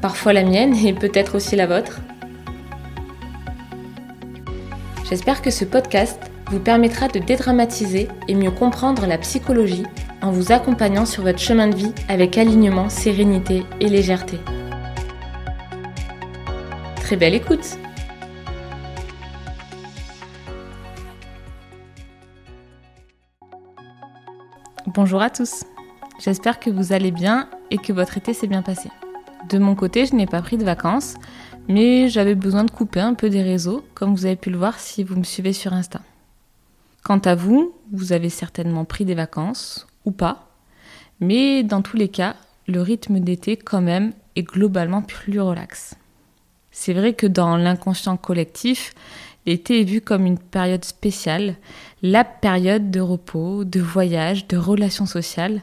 parfois la mienne et peut-être aussi la vôtre. J'espère que ce podcast vous permettra de dédramatiser et mieux comprendre la psychologie en vous accompagnant sur votre chemin de vie avec alignement, sérénité et légèreté. Très belle écoute Bonjour à tous J'espère que vous allez bien et que votre été s'est bien passé. De mon côté, je n'ai pas pris de vacances, mais j'avais besoin de couper un peu des réseaux, comme vous avez pu le voir si vous me suivez sur Insta. Quant à vous, vous avez certainement pris des vacances, ou pas, mais dans tous les cas, le rythme d'été quand même est globalement plus relax. C'est vrai que dans l'inconscient collectif, l'été est vu comme une période spéciale, la période de repos, de voyage, de relations sociales,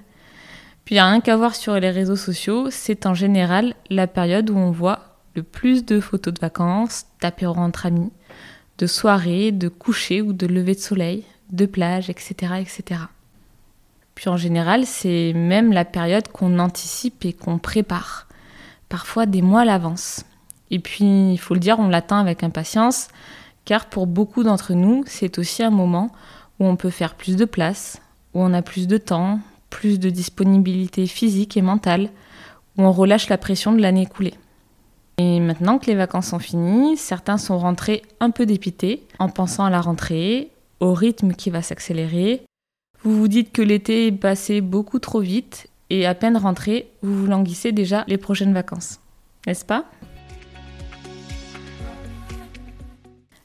puis il n'y a rien qu'à voir sur les réseaux sociaux, c'est en général la période où on voit le plus de photos de vacances, d'apéros entre amis, de soirées, de coucher ou de lever de soleil, de plage, etc. etc. Puis en général, c'est même la période qu'on anticipe et qu'on prépare, parfois des mois à l'avance. Et puis, il faut le dire, on l'attend avec impatience, car pour beaucoup d'entre nous, c'est aussi un moment où on peut faire plus de place, où on a plus de temps, plus de disponibilité physique et mentale, où on relâche la pression de l'année écoulée. Et maintenant que les vacances sont finies, certains sont rentrés un peu dépités en pensant à la rentrée, au rythme qui va s'accélérer. Vous vous dites que l'été est passé beaucoup trop vite et à peine rentré, vous vous languissez déjà les prochaines vacances. N'est-ce pas?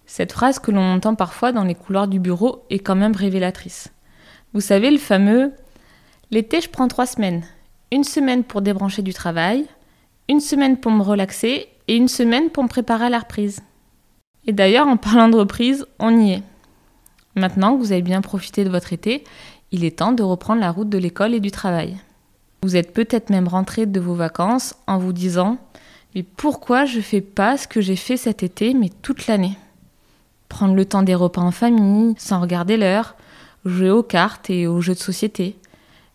Cette phrase que l'on entend parfois dans les couloirs du bureau est quand même révélatrice. Vous savez le fameux L'été, je prends trois semaines. Une semaine pour débrancher du travail, une semaine pour me relaxer et une semaine pour me préparer à la reprise. Et d'ailleurs, en parlant de reprise, on y est. Maintenant que vous avez bien profité de votre été, il est temps de reprendre la route de l'école et du travail. Vous êtes peut-être même rentré de vos vacances en vous disant Mais pourquoi je fais pas ce que j'ai fait cet été, mais toute l'année? Prendre le temps des repas en famille, sans regarder l'heure, jouer aux cartes et aux jeux de société,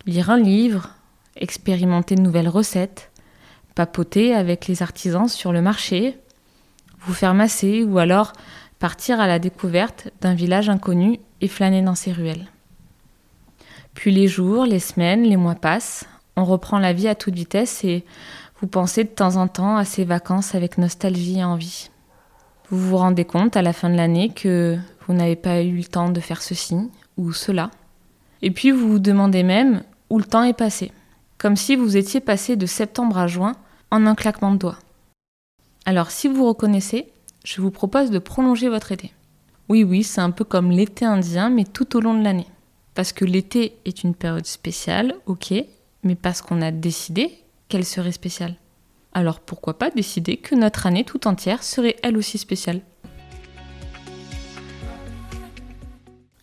lire un livre, expérimenter de nouvelles recettes, papoter avec les artisans sur le marché, vous faire masser ou alors partir à la découverte d'un village inconnu et flâner dans ses ruelles. Puis les jours, les semaines, les mois passent, on reprend la vie à toute vitesse et vous pensez de temps en temps à ces vacances avec nostalgie et envie. Vous vous rendez compte à la fin de l'année que vous n'avez pas eu le temps de faire ceci ou cela. Et puis vous vous demandez même où le temps est passé, comme si vous étiez passé de septembre à juin en un claquement de doigts. Alors si vous reconnaissez, je vous propose de prolonger votre été. Oui, oui, c'est un peu comme l'été indien, mais tout au long de l'année. Parce que l'été est une période spéciale, ok, mais parce qu'on a décidé qu'elle serait spéciale. Alors pourquoi pas décider que notre année tout entière serait elle aussi spéciale?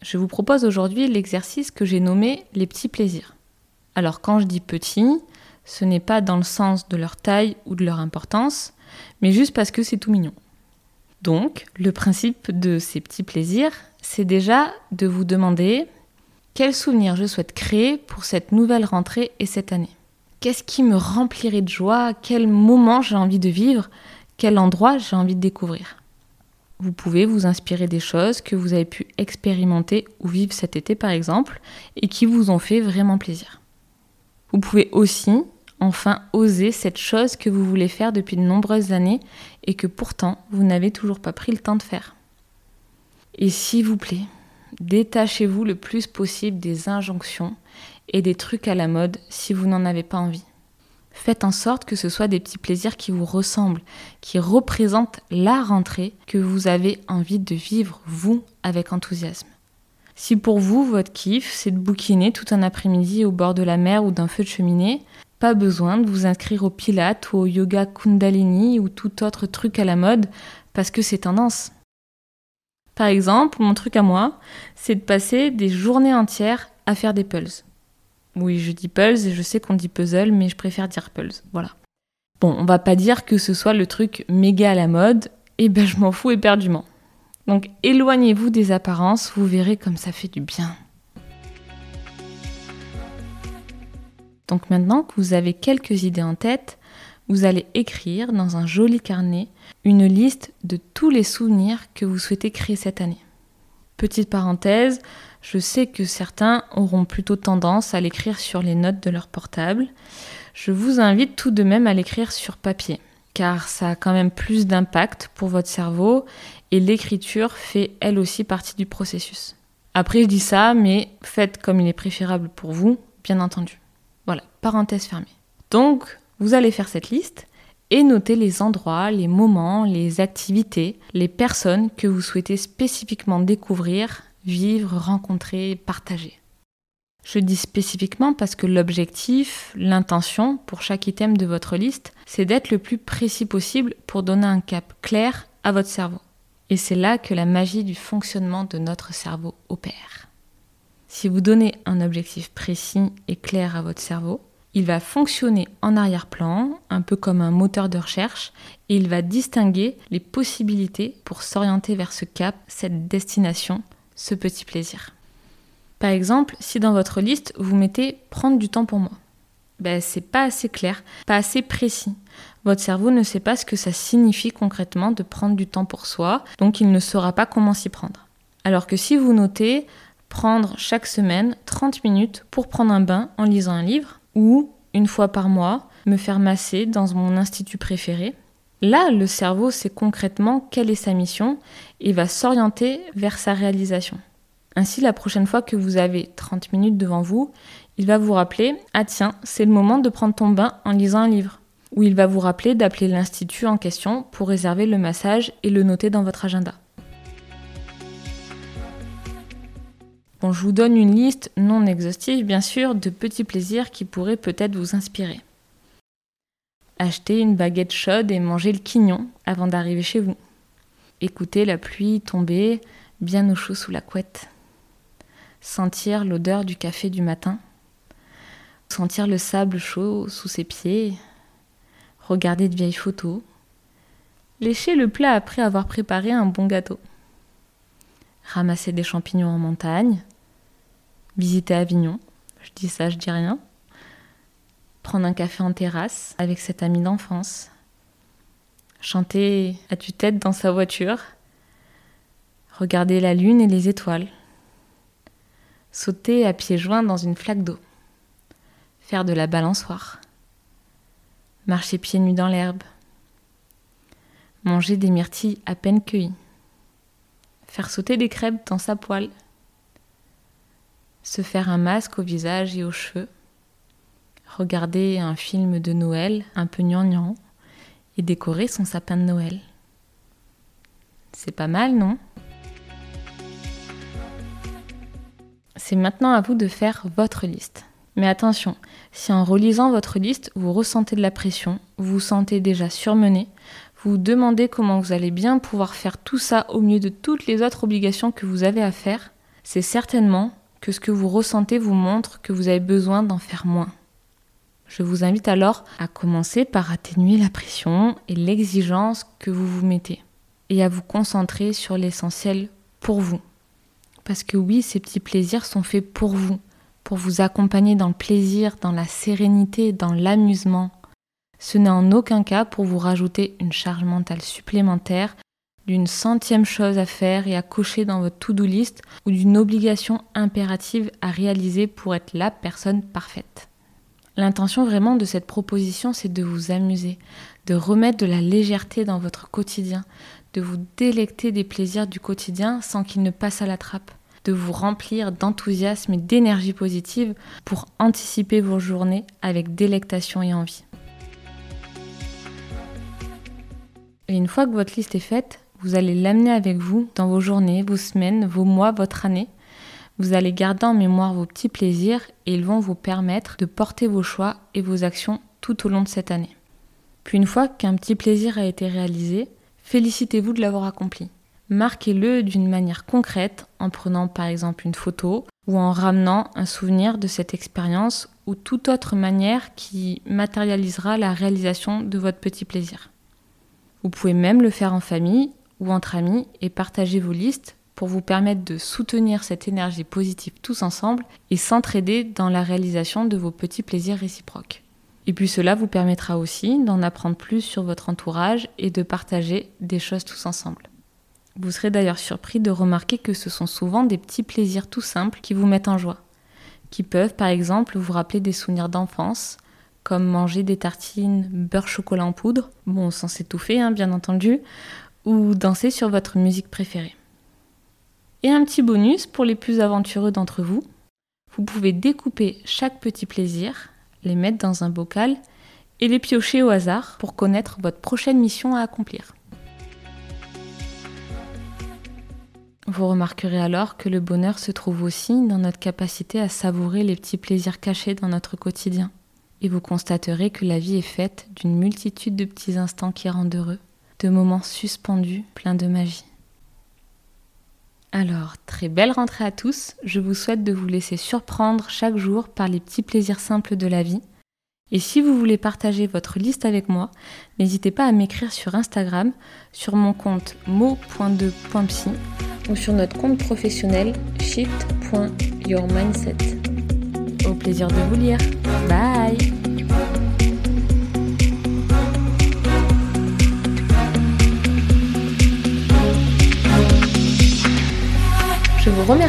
Je vous propose aujourd'hui l'exercice que j'ai nommé les petits plaisirs. Alors quand je dis petits, ce n'est pas dans le sens de leur taille ou de leur importance, mais juste parce que c'est tout mignon. Donc, le principe de ces petits plaisirs, c'est déjà de vous demander quel souvenir je souhaite créer pour cette nouvelle rentrée et cette année. Qu'est-ce qui me remplirait de joie? Quel moment j'ai envie de vivre? Quel endroit j'ai envie de découvrir? Vous pouvez vous inspirer des choses que vous avez pu expérimenter ou vivre cet été par exemple et qui vous ont fait vraiment plaisir. Vous pouvez aussi enfin oser cette chose que vous voulez faire depuis de nombreuses années et que pourtant vous n'avez toujours pas pris le temps de faire. Et s'il vous plaît, détachez-vous le plus possible des injonctions et des trucs à la mode si vous n'en avez pas envie. Faites en sorte que ce soit des petits plaisirs qui vous ressemblent, qui représentent la rentrée que vous avez envie de vivre, vous, avec enthousiasme. Si pour vous, votre kiff, c'est de bouquiner tout un après-midi au bord de la mer ou d'un feu de cheminée, Pas besoin de vous inscrire au Pilates ou au yoga Kundalini ou tout autre truc à la mode parce que c'est tendance. Par exemple, mon truc à moi, c'est de passer des journées entières à faire des pulls. Oui, je dis pulls et je sais qu'on dit puzzle, mais je préfère dire pulls. Voilà. Bon, on va pas dire que ce soit le truc méga à la mode, et ben je m'en fous éperdument. Donc éloignez-vous des apparences, vous verrez comme ça fait du bien. Donc maintenant que vous avez quelques idées en tête, vous allez écrire dans un joli carnet une liste de tous les souvenirs que vous souhaitez créer cette année. Petite parenthèse, je sais que certains auront plutôt tendance à l'écrire sur les notes de leur portable. Je vous invite tout de même à l'écrire sur papier, car ça a quand même plus d'impact pour votre cerveau et l'écriture fait elle aussi partie du processus. Après, je dis ça, mais faites comme il est préférable pour vous, bien entendu. Voilà, parenthèse fermée. Donc, vous allez faire cette liste et noter les endroits, les moments, les activités, les personnes que vous souhaitez spécifiquement découvrir, vivre, rencontrer, partager. Je dis spécifiquement parce que l'objectif, l'intention pour chaque item de votre liste, c'est d'être le plus précis possible pour donner un cap clair à votre cerveau. Et c'est là que la magie du fonctionnement de notre cerveau opère. Si vous donnez un objectif précis et clair à votre cerveau, il va fonctionner en arrière-plan, un peu comme un moteur de recherche, et il va distinguer les possibilités pour s'orienter vers ce cap, cette destination, ce petit plaisir. Par exemple, si dans votre liste vous mettez prendre du temps pour moi, ben c'est pas assez clair, pas assez précis. Votre cerveau ne sait pas ce que ça signifie concrètement de prendre du temps pour soi, donc il ne saura pas comment s'y prendre. Alors que si vous notez prendre chaque semaine 30 minutes pour prendre un bain en lisant un livre, ou une fois par mois, me faire masser dans mon institut préféré. Là, le cerveau sait concrètement quelle est sa mission et va s'orienter vers sa réalisation. Ainsi, la prochaine fois que vous avez 30 minutes devant vous, il va vous rappeler Ah tiens, c'est le moment de prendre ton bain en lisant un livre. Ou il va vous rappeler d'appeler l'institut en question pour réserver le massage et le noter dans votre agenda. Bon, je vous donne une liste non exhaustive, bien sûr, de petits plaisirs qui pourraient peut-être vous inspirer. Acheter une baguette chaude et manger le quignon avant d'arriver chez vous. Écouter la pluie tomber bien au chaud sous la couette. Sentir l'odeur du café du matin. Sentir le sable chaud sous ses pieds. Regarder de vieilles photos. Lécher le plat après avoir préparé un bon gâteau. Ramasser des champignons en montagne visiter Avignon. Je dis ça, je dis rien. Prendre un café en terrasse avec cet ami d'enfance. Chanter à tue-tête dans sa voiture. Regarder la lune et les étoiles. Sauter à pieds joints dans une flaque d'eau. Faire de la balançoire. Marcher pieds nus dans l'herbe. Manger des myrtilles à peine cueillies. Faire sauter des crêpes dans sa poêle se faire un masque au visage et aux cheveux, regarder un film de Noël un peu gnangnan et décorer son sapin de Noël. C'est pas mal, non? C'est maintenant à vous de faire votre liste. Mais attention, si en relisant votre liste, vous ressentez de la pression, vous vous sentez déjà surmené, vous vous demandez comment vous allez bien pouvoir faire tout ça au milieu de toutes les autres obligations que vous avez à faire, c'est certainement que ce que vous ressentez vous montre que vous avez besoin d'en faire moins. Je vous invite alors à commencer par atténuer la pression et l'exigence que vous vous mettez et à vous concentrer sur l'essentiel pour vous. Parce que oui, ces petits plaisirs sont faits pour vous, pour vous accompagner dans le plaisir, dans la sérénité, dans l'amusement. Ce n'est en aucun cas pour vous rajouter une charge mentale supplémentaire d'une centième chose à faire et à cocher dans votre to-do list ou d'une obligation impérative à réaliser pour être la personne parfaite. L'intention vraiment de cette proposition, c'est de vous amuser, de remettre de la légèreté dans votre quotidien, de vous délecter des plaisirs du quotidien sans qu'ils ne passent à la trappe, de vous remplir d'enthousiasme et d'énergie positive pour anticiper vos journées avec délectation et envie. Et une fois que votre liste est faite, vous allez l'amener avec vous dans vos journées, vos semaines, vos mois, votre année. Vous allez garder en mémoire vos petits plaisirs et ils vont vous permettre de porter vos choix et vos actions tout au long de cette année. Puis une fois qu'un petit plaisir a été réalisé, félicitez-vous de l'avoir accompli. Marquez-le d'une manière concrète en prenant par exemple une photo ou en ramenant un souvenir de cette expérience ou toute autre manière qui matérialisera la réalisation de votre petit plaisir. Vous pouvez même le faire en famille ou entre amis et partager vos listes pour vous permettre de soutenir cette énergie positive tous ensemble et s'entraider dans la réalisation de vos petits plaisirs réciproques. Et puis cela vous permettra aussi d'en apprendre plus sur votre entourage et de partager des choses tous ensemble. Vous serez d'ailleurs surpris de remarquer que ce sont souvent des petits plaisirs tout simples qui vous mettent en joie, qui peuvent par exemple vous rappeler des souvenirs d'enfance, comme manger des tartines beurre chocolat en poudre, bon sans s'étouffer hein, bien entendu, ou danser sur votre musique préférée. Et un petit bonus pour les plus aventureux d'entre vous, vous pouvez découper chaque petit plaisir, les mettre dans un bocal et les piocher au hasard pour connaître votre prochaine mission à accomplir. Vous remarquerez alors que le bonheur se trouve aussi dans notre capacité à savourer les petits plaisirs cachés dans notre quotidien. Et vous constaterez que la vie est faite d'une multitude de petits instants qui rendent heureux, de moments suspendus pleins de magie. Alors, très belle rentrée à tous, je vous souhaite de vous laisser surprendre chaque jour par les petits plaisirs simples de la vie. Et si vous voulez partager votre liste avec moi, n'hésitez pas à m'écrire sur Instagram, sur mon compte mo.2.psy ou sur notre compte professionnel shift.yourmindset. Au plaisir de vous lire. Bye